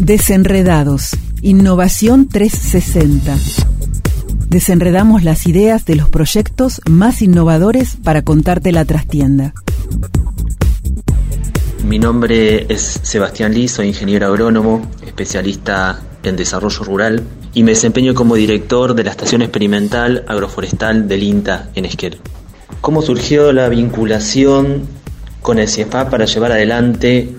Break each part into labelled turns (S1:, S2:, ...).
S1: Desenredados. Innovación 360. Desenredamos las ideas de los proyectos más innovadores para contarte la trastienda.
S2: Mi nombre es Sebastián Lee, soy ingeniero agrónomo, especialista en desarrollo rural y me desempeño como director de la Estación Experimental Agroforestal del INTA en Esquel. ¿Cómo surgió la vinculación con el CIEFAP para llevar adelante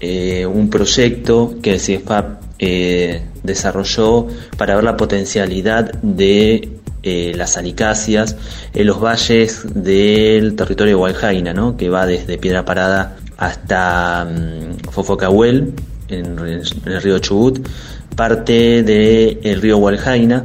S2: eh, un proyecto que el CIEFAP eh, desarrolló para ver la potencialidad de eh, las alicáceas en los valles del territorio de ¿no? que va desde Piedra Parada hasta um, Fofocahuel, en, el río Chubut, parte del río Hualjaina,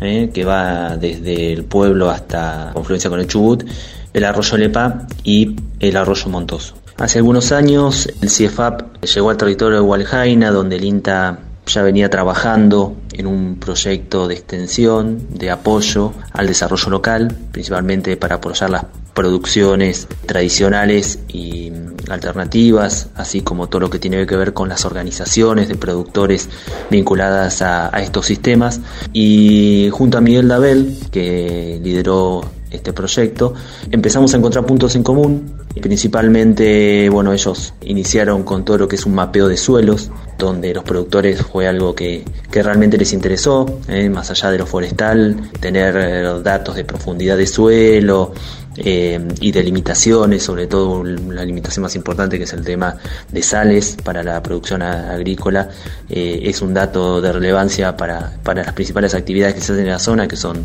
S2: que va desde el pueblo hasta confluencia con el Chubut, el arroyo Lepa y el arroyo Montoso. Hace algunos años el CIEFAP llegó al territorio de Hualjaina, donde el INTA ya venía trabajando en un proyecto de extensión, de apoyo al desarrollo local, principalmente para apoyar las producciones tradicionales y alternativas, así como todo lo que tiene que ver con las organizaciones de productores vinculadas a, estos sistemas. Y junto a Miguel Dabel, que lideró este proyecto, empezamos a encontrar puntos en común. Principalmente, bueno, ellos iniciaron con todo lo que es un mapeo de suelos, donde los productores fue algo que, realmente les interesó, ¿eh? más allá de lo forestal, tener eh, datos de profundidad de suelo, eh, y de limitaciones, sobre todo la limitación más importante que es el tema de sales para la producción agrícola, eh, es un dato de relevancia para, para, las principales actividades que se hacen en la zona, que son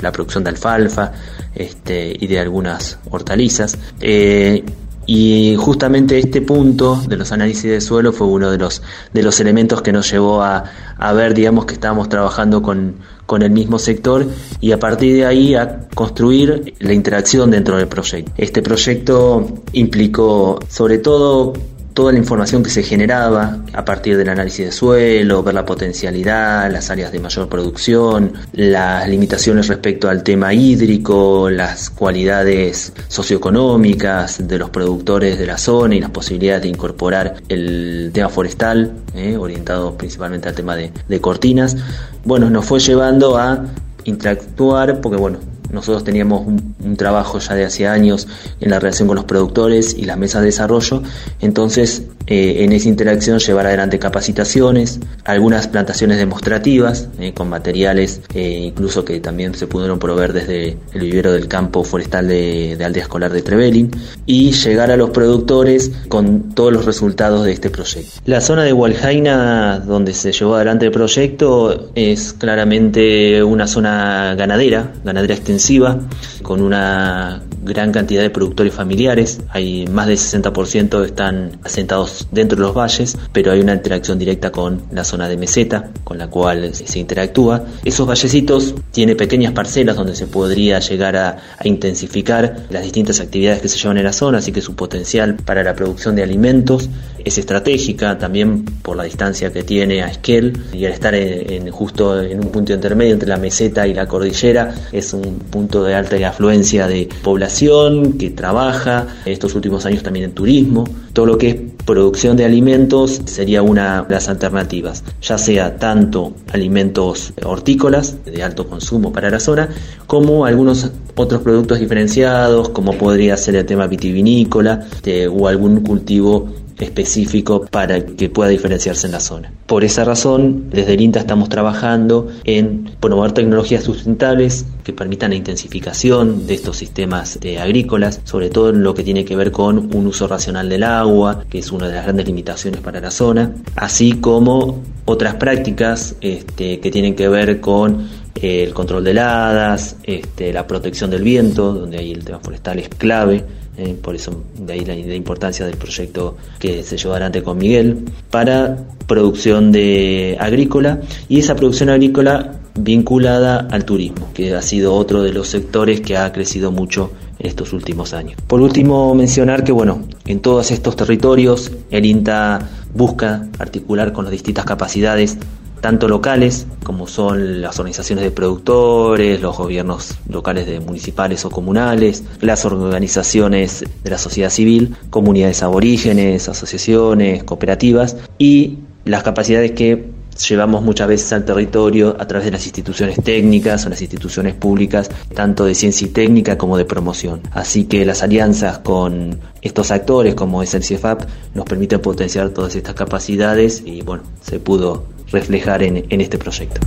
S2: la producción de alfalfa este, y de algunas hortalizas. Eh, y justamente este punto de los análisis de suelo fue uno de los, de los elementos que nos llevó a, a ver, digamos, que estábamos trabajando con, con el mismo sector y a partir de ahí a construir la interacción dentro del proyecto. Este proyecto implicó sobre todo toda la información que se generaba a partir del análisis de suelo, ver la potencialidad, las áreas de mayor producción, las limitaciones respecto al tema hídrico, las cualidades socioeconómicas de los productores de la zona y las posibilidades de incorporar el tema forestal, eh, orientado principalmente al tema de, de cortinas. Bueno, nos fue llevando a interactuar porque bueno, nosotros teníamos un, trabajo ya de hace años en la relación con los productores y las mesas de desarrollo, entonces eh, en esa interacción llevar adelante capacitaciones, algunas plantaciones demostrativas eh, con materiales eh, incluso que también se pudieron proveer desde el vivero del campo forestal de, de Aldea Escolar de Trevelin y llegar a los productores con todos los resultados de este proyecto. La zona de Waljaina donde se llevó adelante el proyecto es claramente una zona ganadera, ganadera extensiva con una gran cantidad de productores familiares. Hay más del 60% están asentados dentro de los valles, pero hay una interacción directa con la zona de meseta, con la cual se interactúa. Esos vallecitos tienen pequeñas parcelas donde se podría llegar a, intensificar las distintas actividades que se llevan en la zona, así que su potencial para la producción de alimentos es estratégica también por la distancia que tiene a Esquel y al estar en, justo en un punto intermedio entre la meseta y la cordillera es un punto de alta afluencia de población que trabaja estos últimos años también en turismo. Todo lo que es producción de alimentos sería una de las alternativas, ya sea tanto alimentos hortícolas de alto consumo para la zona, como algunos otros productos diferenciados, como podría ser el tema vitivinícola este, o algún cultivo específico para que pueda diferenciarse en la zona. Por esa razón, desde el INTA estamos trabajando en promover tecnologías sustentables que permitan la intensificación de estos sistemas eh, agrícolas, sobre todo en lo que tiene que ver con un uso racional del agua, que es una de las grandes limitaciones para la zona, así como otras prácticas este, que tienen que ver con eh, el control de heladas, este, la protección del viento, donde ahí el tema forestal es clave, eh, por eso de ahí la, importancia del proyecto que se llevó adelante con Miguel, para producción de agrícola y esa producción agrícola vinculada al turismo, que ha sido otro de los sectores que ha crecido mucho en estos últimos años. Por último, mencionar que bueno, en todos estos territorios el INTA busca articular con las distintas capacidades tanto locales como son las organizaciones de productores, los gobiernos locales de municipales o comunales, las organizaciones de la sociedad civil, comunidades aborígenes, asociaciones, cooperativas y las capacidades que llevamos muchas veces al territorio a través de las instituciones técnicas o las instituciones públicas, tanto de ciencia y técnica como de promoción. Así que las alianzas con estos actores como es el CIEFAP nos permiten potenciar todas estas capacidades y bueno, se pudo reflejar en, en este proyecto.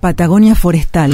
S1: Patagonia Forestal